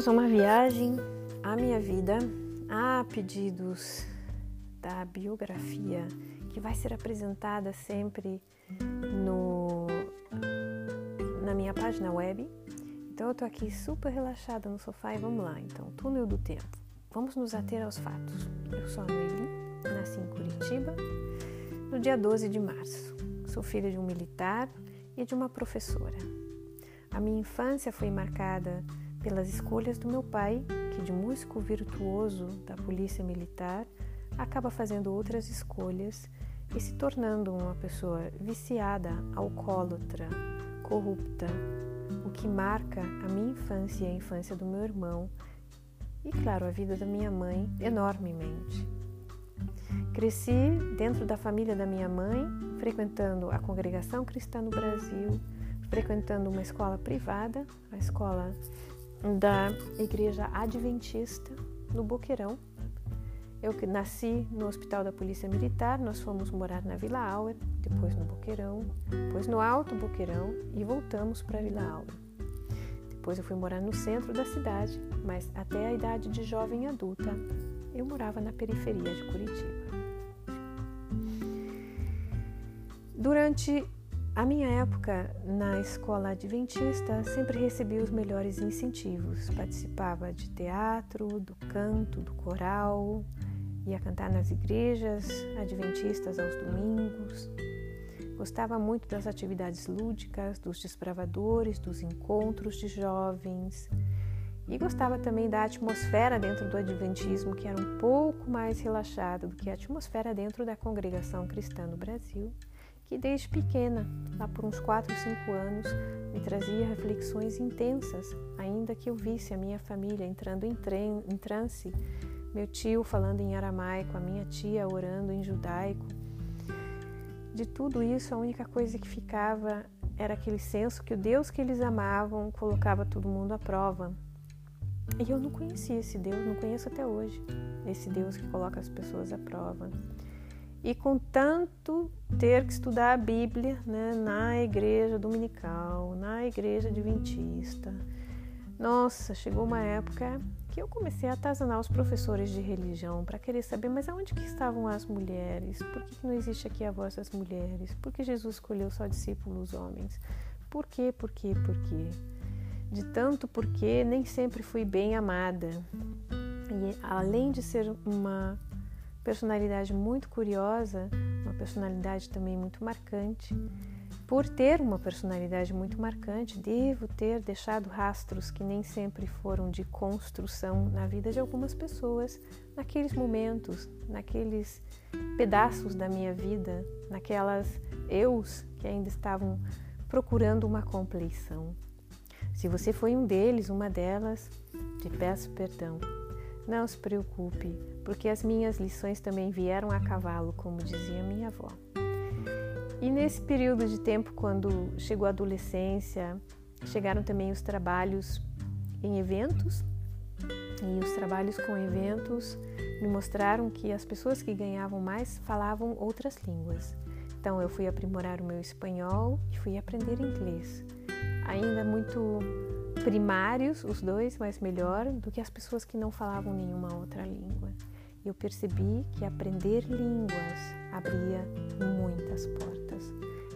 nós uma viagem à minha vida, a pedidos da biografia que vai ser apresentada sempre no, na minha página web. Então eu tô aqui super relaxada no sofá e vamos lá. Então, túnel do tempo. Vamos nos ater aos fatos. Eu sou a Noeli, nasci em Curitiba no dia 12 de março. Sou filha de um militar e de uma professora. A minha infância foi marcada pelas escolhas do meu pai, que de músico virtuoso da polícia militar acaba fazendo outras escolhas e se tornando uma pessoa viciada, alcoólatra, corrupta, o que marca a minha infância e a infância do meu irmão e, claro, a vida da minha mãe enormemente. Cresci dentro da família da minha mãe, frequentando a congregação cristã no Brasil, frequentando uma escola privada, a escola da Igreja Adventista no Boqueirão. Eu nasci no Hospital da Polícia Militar, nós fomos morar na Vila Auer, depois no Boqueirão, depois no Alto Boqueirão e voltamos para a Vila Auer. Depois eu fui morar no centro da cidade, mas até a idade de jovem adulta eu morava na periferia de Curitiba. Durante a minha época na escola adventista sempre recebi os melhores incentivos. Participava de teatro, do canto, do coral, ia cantar nas igrejas adventistas aos domingos. Gostava muito das atividades lúdicas, dos desbravadores, dos encontros de jovens. E gostava também da atmosfera dentro do Adventismo, que era um pouco mais relaxada do que a atmosfera dentro da congregação cristã no Brasil que desde pequena, lá por uns 4 ou 5 anos, me trazia reflexões intensas, ainda que eu visse a minha família entrando em, em transe, meu tio falando em aramaico, a minha tia orando em judaico. De tudo isso, a única coisa que ficava era aquele senso que o Deus que eles amavam colocava todo mundo à prova. E eu não conhecia esse Deus, não conheço até hoje, esse Deus que coloca as pessoas à prova. E com tanto ter que estudar a Bíblia né, na igreja dominical, na igreja adventista, nossa, chegou uma época que eu comecei a atazanar os professores de religião para querer saber, mas aonde que estavam as mulheres? Por que, que não existe aqui a voz das mulheres? Por que Jesus escolheu só discípulos homens? Por quê, por quê, por quê? De tanto porque nem sempre fui bem amada. E além de ser uma personalidade muito curiosa, uma personalidade também muito marcante. Por ter uma personalidade muito marcante, devo ter deixado rastros que nem sempre foram de construção na vida de algumas pessoas, naqueles momentos, naqueles pedaços da minha vida, naquelas eus que ainda estavam procurando uma compleição. Se você foi um deles, uma delas, te peço perdão. Não se preocupe, porque as minhas lições também vieram a cavalo, como dizia minha avó. E nesse período de tempo, quando chegou a adolescência, chegaram também os trabalhos em eventos, e os trabalhos com eventos me mostraram que as pessoas que ganhavam mais falavam outras línguas. Então eu fui aprimorar o meu espanhol e fui aprender inglês. Ainda muito primários, os dois, mas melhor do que as pessoas que não falavam nenhuma outra língua. Eu percebi que aprender línguas abria muitas portas.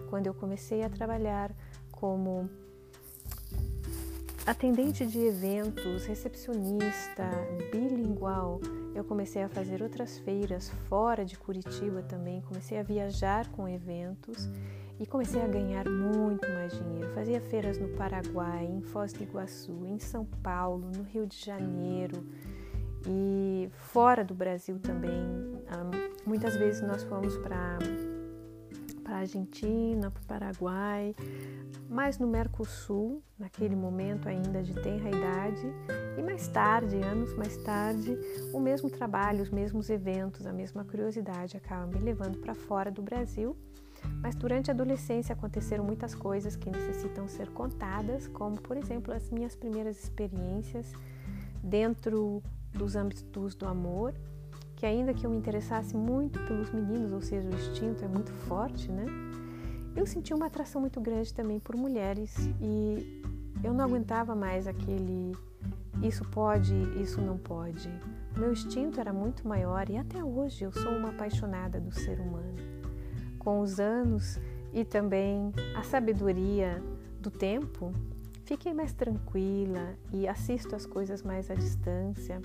Quando eu comecei a trabalhar como atendente de eventos, recepcionista, bilingual, eu comecei a fazer outras feiras fora de Curitiba também, comecei a viajar com eventos e comecei a ganhar muito mais dinheiro. Fazia feiras no Paraguai, em Foz do Iguaçu, em São Paulo, no Rio de Janeiro e fora do Brasil também. Muitas vezes nós fomos para para a Argentina, para o Paraguai, mas no Mercosul, naquele momento ainda de tenra idade, e mais tarde, anos mais tarde, o mesmo trabalho, os mesmos eventos, a mesma curiosidade acaba me levando para fora do Brasil. Mas durante a adolescência aconteceram muitas coisas que necessitam ser contadas, como, por exemplo, as minhas primeiras experiências dentro dos âmbitos do amor, que ainda que eu me interessasse muito pelos meninos, ou seja, o instinto é muito forte, né? Eu senti uma atração muito grande também por mulheres e eu não aguentava mais aquele isso pode, isso não pode. O meu instinto era muito maior e até hoje eu sou uma apaixonada do ser humano. Com os anos e também a sabedoria do tempo, fiquei mais tranquila e assisto as coisas mais à distância,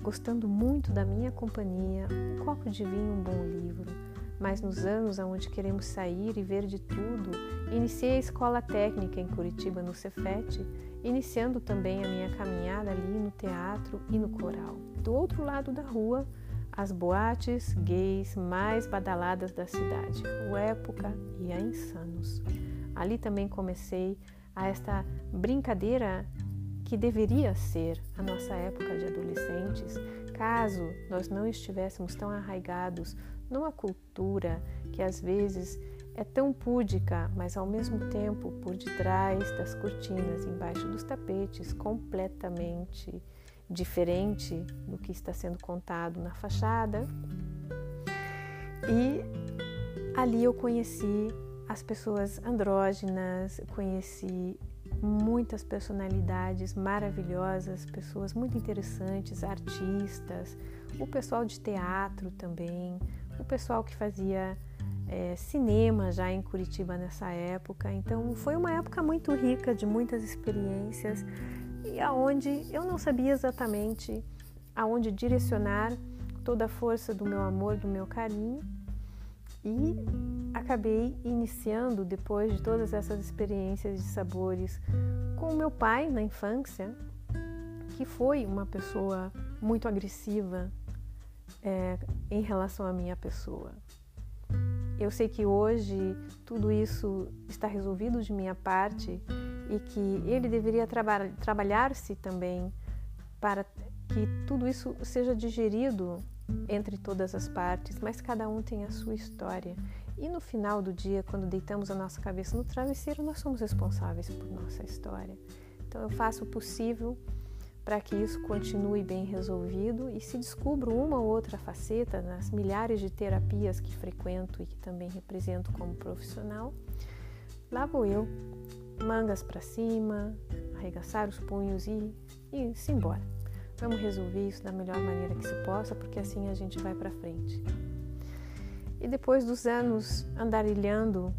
gostando muito da minha companhia, um copo de vinho, um bom livro. Mas nos anos onde queremos sair e ver de tudo, iniciei a escola técnica em Curitiba, no Cefete, iniciando também a minha caminhada ali no teatro e no coral. Do outro lado da rua, as boates gays mais badaladas da cidade, o Época e a Insanos. Ali também comecei a esta brincadeira que deveria ser a nossa época de adolescentes, caso nós não estivéssemos tão arraigados numa cultura que às vezes é tão púdica, mas ao mesmo tempo por detrás das cortinas, embaixo dos tapetes, completamente diferente do que está sendo contado na fachada. E ali eu conheci as pessoas andrógenas, conheci muitas personalidades maravilhosas, pessoas muito interessantes, artistas, o pessoal de teatro também, o pessoal que fazia é, cinema já em Curitiba nessa época. Então foi uma época muito rica de muitas experiências e aonde eu não sabia exatamente aonde direcionar toda a força do meu amor, do meu carinho. E acabei iniciando, depois de todas essas experiências de sabores, com meu pai na infância, que foi uma pessoa muito agressiva é, em relação à minha pessoa. Eu sei que hoje tudo isso está resolvido de minha parte e que ele deveria traba trabalhar-se também para que tudo isso seja digerido entre todas as partes, mas cada um tem a sua história. E no final do dia, quando deitamos a nossa cabeça no travesseiro, nós somos responsáveis por nossa história. Então eu faço o possível para que isso continue bem resolvido e se descubra uma ou outra faceta nas milhares de terapias que frequento e que também represento como profissional, lá vou eu, mangas para cima, arregaçar os punhos e, e se embora. Vamos resolver isso da melhor maneira que se possa, porque assim a gente vai para frente. E depois dos anos andarilhando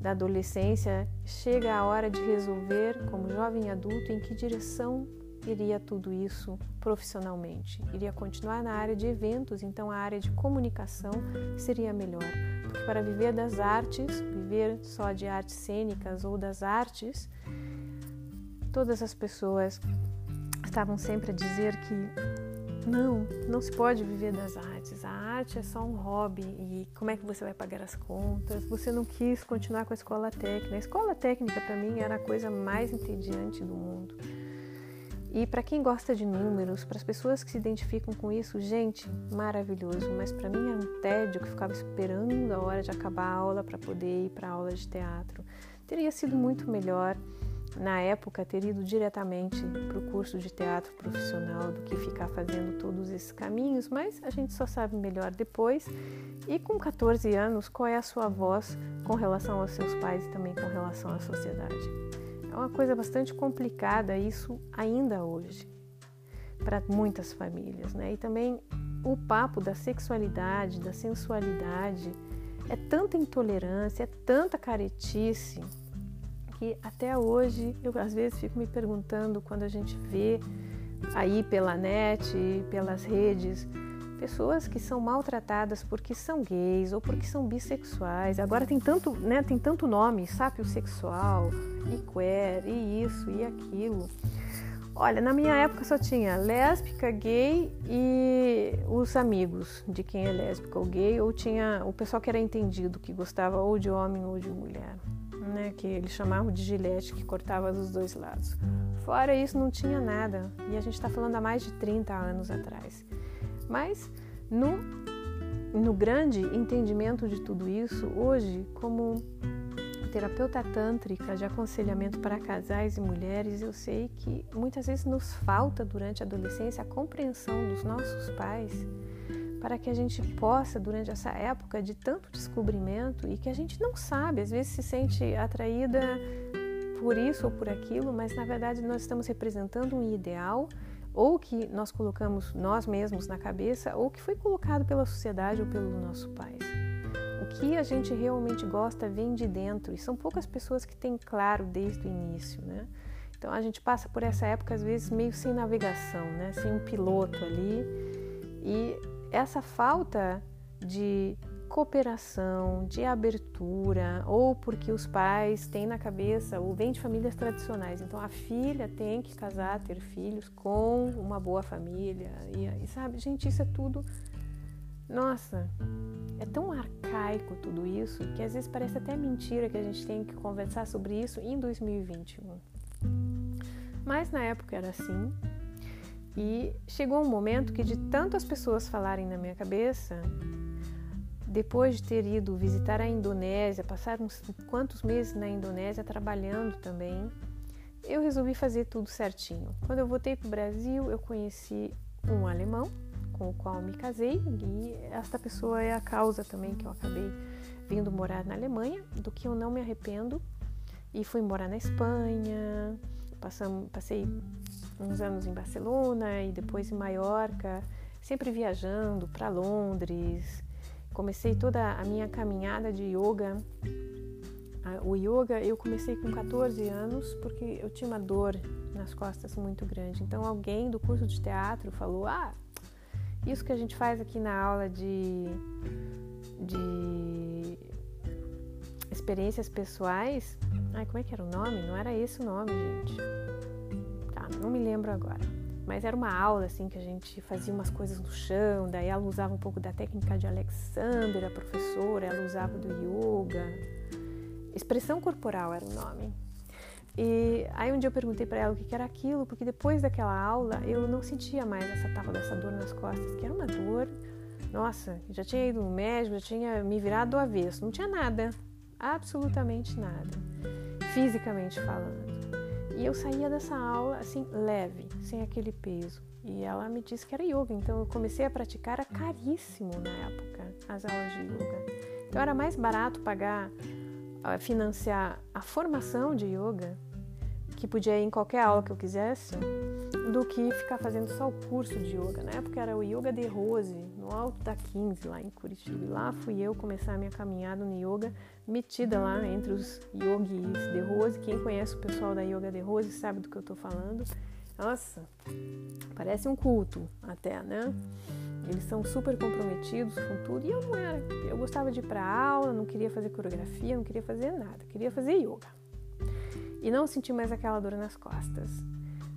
da adolescência, chega a hora de resolver, como jovem adulto, em que direção iria tudo isso profissionalmente. Iria continuar na área de eventos, então a área de comunicação seria melhor. Porque para viver das artes, viver só de artes cênicas ou das artes, todas as pessoas estavam sempre a dizer que não, não se pode viver das artes. A arte é só um hobby e como é que você vai pagar as contas? Você não quis continuar com a escola técnica. A escola técnica para mim era a coisa mais entediante do mundo. E para quem gosta de números, para as pessoas que se identificam com isso, gente, maravilhoso. Mas para mim era um tédio que ficava esperando a hora de acabar a aula para poder ir para a aula de teatro. Teria sido muito melhor na época ter ido diretamente para o curso de teatro profissional do que ficar fazendo todos esses caminhos, mas a gente só sabe melhor depois. E com 14 anos, qual é a sua voz com relação aos seus pais e também com relação à sociedade? É uma coisa bastante complicada isso ainda hoje para muitas famílias, né? E também o papo da sexualidade, da sensualidade, é tanta intolerância, é tanta caretice que até hoje eu às vezes fico me perguntando quando a gente vê aí pela net, pelas redes, pessoas que são maltratadas porque são gays ou porque são bissexuais. Agora tem tanto, né, tem tanto nome, sápio sexual, e queer, e isso, e aquilo. Olha, na minha época só tinha lésbica, gay e os amigos de quem é lésbica ou gay, ou tinha o pessoal que era entendido, que gostava ou de homem ou de mulher, né? Que eles chamavam de gilete, que cortava dos dois lados. Fora isso, não tinha nada. E a gente está falando há mais de 30 anos atrás. Mas no, no grande entendimento de tudo isso, hoje, como terapeuta tântrica de aconselhamento para casais e mulheres, eu sei que muitas vezes nos falta durante a adolescência a compreensão dos nossos pais para que a gente possa, durante essa época de tanto descobrimento e que a gente não sabe, às vezes se sente atraída por isso ou por aquilo, mas na verdade nós estamos representando um ideal ou que nós colocamos nós mesmos na cabeça, ou que foi colocado pela sociedade ou pelos nossos pais. O que a gente realmente gosta vem de dentro, e são poucas pessoas que têm claro desde o início, né? Então a gente passa por essa época às vezes meio sem navegação, né? Sem um piloto ali. E essa falta de cooperação, de abertura, ou porque os pais têm na cabeça ou vêm de famílias tradicionais. Então a filha tem que casar, ter filhos com uma boa família. E, e sabe, gente, isso é tudo. Nossa, é tão arcaico tudo isso que às vezes parece até mentira que a gente tem que conversar sobre isso em 2021. Mas na época era assim. E chegou um momento que de tantas pessoas falarem na minha cabeça, depois de ter ido visitar a Indonésia, passar uns quantos meses na Indonésia trabalhando também, eu resolvi fazer tudo certinho. Quando eu voltei para o Brasil, eu conheci um alemão com o qual me casei e esta pessoa é a causa também que eu acabei vindo morar na Alemanha, do que eu não me arrependo. E fui morar na Espanha, passamos, passei uns anos em Barcelona e depois em Maiorca, sempre viajando para Londres, comecei toda a minha caminhada de yoga. O yoga eu comecei com 14 anos porque eu tinha uma dor nas costas muito grande. Então alguém do curso de teatro falou: "Ah, isso que a gente faz aqui na aula de de experiências pessoais, ai, como é que era o nome? Não era esse o nome, gente. Tá, não me lembro agora. Mas era uma aula assim que a gente fazia umas coisas no chão, daí ela usava um pouco da técnica de Alexander, a professora, ela usava do yoga. Expressão corporal era o nome. E aí um dia eu perguntei para ela o que era aquilo, porque depois daquela aula eu não sentia mais essa tava dessa dor nas costas, que era uma dor. Nossa, já tinha ido no médico, já tinha me virado do avesso, não tinha nada, absolutamente nada, fisicamente falando. E eu saía dessa aula assim, leve, sem aquele peso. E ela me disse que era yoga, então eu comecei a praticar, era caríssimo na época as aulas de yoga. Então era mais barato pagar, financiar a formação de yoga, que podia ir em qualquer aula que eu quisesse, do que ficar fazendo só o curso de yoga. Na época era o Yoga de Rose, no alto da 15, lá em Curitiba. E lá fui eu começar a minha caminhada no yoga, metida lá entre os yogis de Rose. Quem conhece o pessoal da Yoga de Rose sabe do que eu estou falando. Nossa, parece um culto até, né? Eles são super comprometidos com tudo e eu não era. Eu gostava de ir para aula, não queria fazer coreografia, não queria fazer nada, queria fazer yoga. E não senti mais aquela dor nas costas.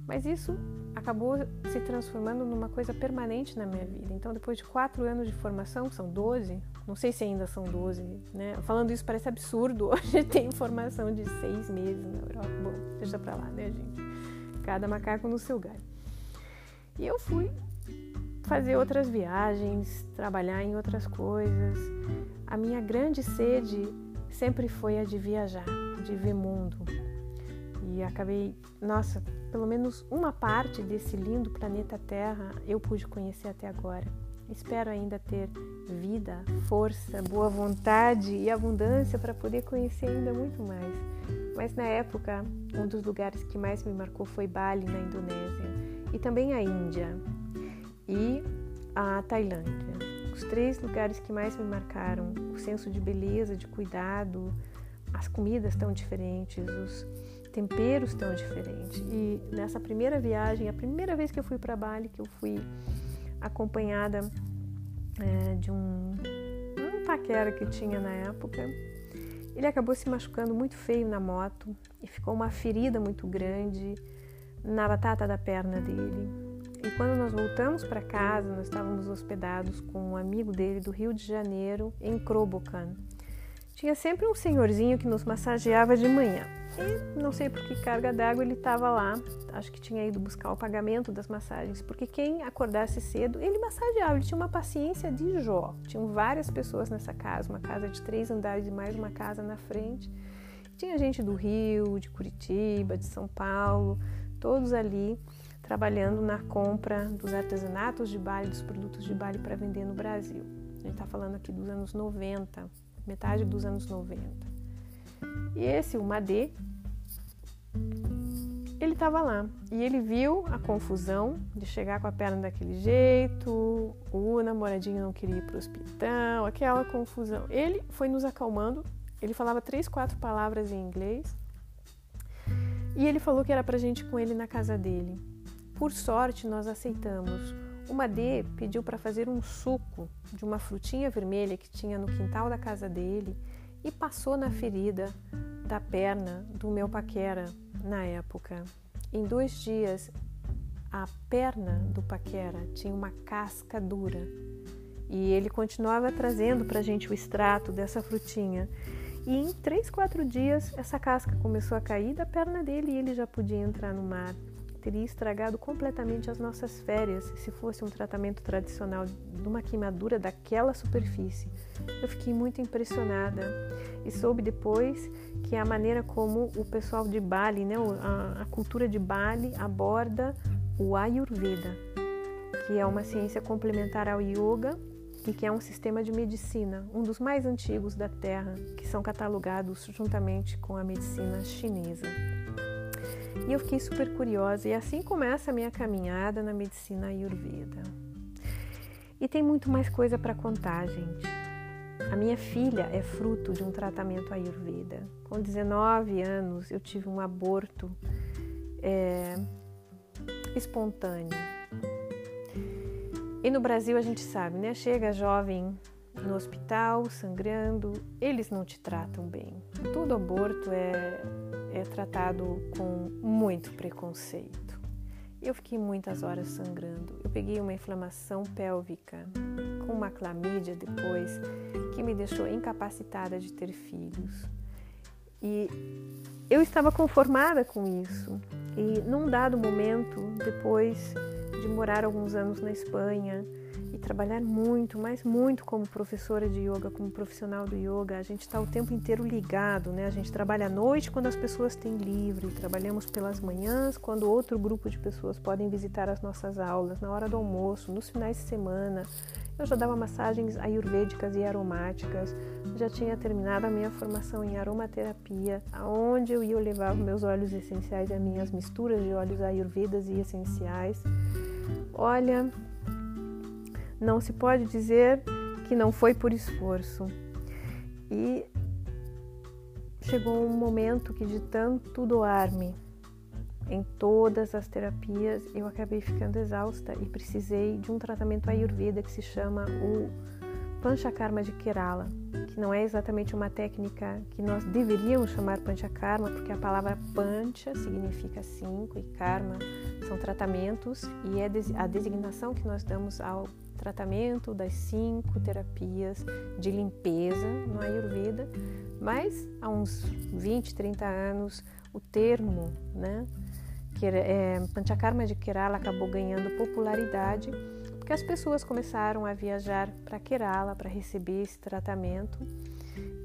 Mas isso acabou se transformando numa coisa permanente na minha vida. Então, depois de quatro anos de formação, são 12, não sei se ainda são 12, né? Falando isso parece absurdo, hoje tem formação de seis meses na Europa. Bom, deixa pra lá, né, gente? Cada macaco no seu galho. E eu fui fazer outras viagens, trabalhar em outras coisas. A minha grande sede sempre foi a de viajar, de ver mundo. E acabei, nossa, pelo menos uma parte desse lindo planeta Terra eu pude conhecer até agora. Espero ainda ter vida, força, boa vontade e abundância para poder conhecer ainda muito mais. Mas na época, um dos lugares que mais me marcou foi Bali, na Indonésia, e também a Índia e a Tailândia. Os três lugares que mais me marcaram, o senso de beleza, de cuidado, as comidas tão diferentes, os temperos tão diferentes. E nessa primeira viagem, a primeira vez que eu fui para Bali, que eu fui acompanhada é, de um, um paquera que tinha na época, ele acabou se machucando muito feio na moto e ficou uma ferida muito grande na batata da perna dele. E quando nós voltamos para casa, nós estávamos hospedados com um amigo dele do Rio de Janeiro, em Crobocan. Tinha sempre um senhorzinho que nos massageava de manhã. E não sei por que carga d'água ele estava lá. Acho que tinha ido buscar o pagamento das massagens, porque quem acordasse cedo, ele massageava. Ele tinha uma paciência de Jó. Tinham várias pessoas nessa casa, uma casa de três andares e mais uma casa na frente. Tinha gente do Rio, de Curitiba, de São Paulo, todos ali trabalhando na compra dos artesanatos de Bali, dos produtos de Bali para vender no Brasil. A gente está falando aqui dos anos 90, metade dos anos 90. E esse, o Madê, ele estava lá e ele viu a confusão de chegar com a perna daquele jeito, o namoradinho não queria ir para o hospital, aquela confusão. Ele foi nos acalmando, ele falava três, quatro palavras em inglês e ele falou que era para gente ir com ele na casa dele. Por sorte, nós aceitamos. Uma D pediu para fazer um suco de uma frutinha vermelha que tinha no quintal da casa dele e passou na ferida da perna do meu paquera na época. Em dois dias, a perna do paquera tinha uma casca dura e ele continuava trazendo para a gente o extrato dessa frutinha. E em três, quatro dias, essa casca começou a cair da perna dele e ele já podia entrar no mar teria estragado completamente as nossas férias se fosse um tratamento tradicional de uma queimadura daquela superfície. Eu fiquei muito impressionada e soube depois que a maneira como o pessoal de Bali, né, a, a cultura de Bali aborda o Ayurveda, que é uma ciência complementar ao yoga e que é um sistema de medicina, um dos mais antigos da Terra, que são catalogados juntamente com a medicina chinesa. E eu fiquei super curiosa e assim começa a minha caminhada na medicina ayurveda. E tem muito mais coisa para contar, gente. A minha filha é fruto de um tratamento ayurveda. Com 19 anos, eu tive um aborto é, espontâneo. E no Brasil a gente sabe, né? Chega jovem no hospital, sangrando, eles não te tratam bem. Todo aborto é é tratado com muito preconceito. Eu fiquei muitas horas sangrando. Eu peguei uma inflamação pélvica com uma clamídia depois que me deixou incapacitada de ter filhos. E eu estava conformada com isso. E num dado momento, depois de morar alguns anos na Espanha, trabalhar muito, mas muito como professora de yoga, como profissional do yoga. A gente está o tempo inteiro ligado, né? A gente trabalha à noite quando as pessoas têm livre, trabalhamos pelas manhãs quando outro grupo de pessoas podem visitar as nossas aulas, na hora do almoço, nos finais de semana. Eu já dava massagens ayurvédicas e aromáticas, já tinha terminado a minha formação em aromaterapia, aonde eu ia levar meus óleos essenciais e as minhas misturas de óleos ayurvedas e essenciais. Olha, não se pode dizer que não foi por esforço. E chegou um momento que, de tanto doar-me em todas as terapias, eu acabei ficando exausta e precisei de um tratamento ayurveda que se chama o Panchakarma de Kerala, que não é exatamente uma técnica que nós deveríamos chamar Panchakarma, porque a palavra Pancha significa cinco e Karma são tratamentos e é a designação que nós damos ao tratamento das cinco terapias de limpeza no Ayurveda, mas há uns 20, 30 anos o termo, né, que é, Panchakarma de Kerala acabou ganhando popularidade porque as pessoas começaram a viajar para Kerala para receber esse tratamento.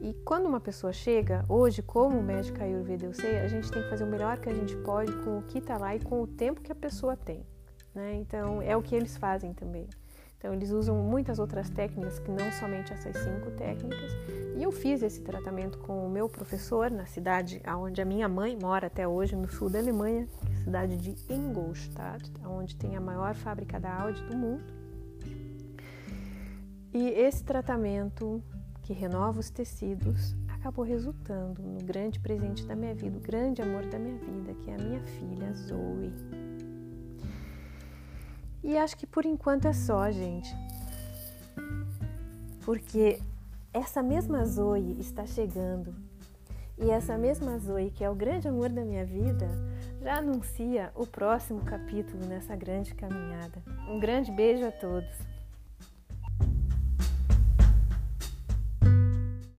E quando uma pessoa chega, hoje, como médica Ayurveda eu sei, a gente tem que fazer o melhor que a gente pode com o que está lá e com o tempo que a pessoa tem. Né? Então, é o que eles fazem também. Então, eles usam muitas outras técnicas que não somente essas cinco técnicas. E eu fiz esse tratamento com o meu professor na cidade onde a minha mãe mora até hoje, no sul da Alemanha, é cidade de Ingolstadt, onde tem a maior fábrica da Audi do mundo. E esse tratamento que renova os tecidos acabou resultando no grande presente da minha vida, o grande amor da minha vida, que é a minha filha Zoe. E acho que por enquanto é só, gente. Porque essa mesma Zoe está chegando. E essa mesma Zoe, que é o grande amor da minha vida, já anuncia o próximo capítulo nessa grande caminhada. Um grande beijo a todos.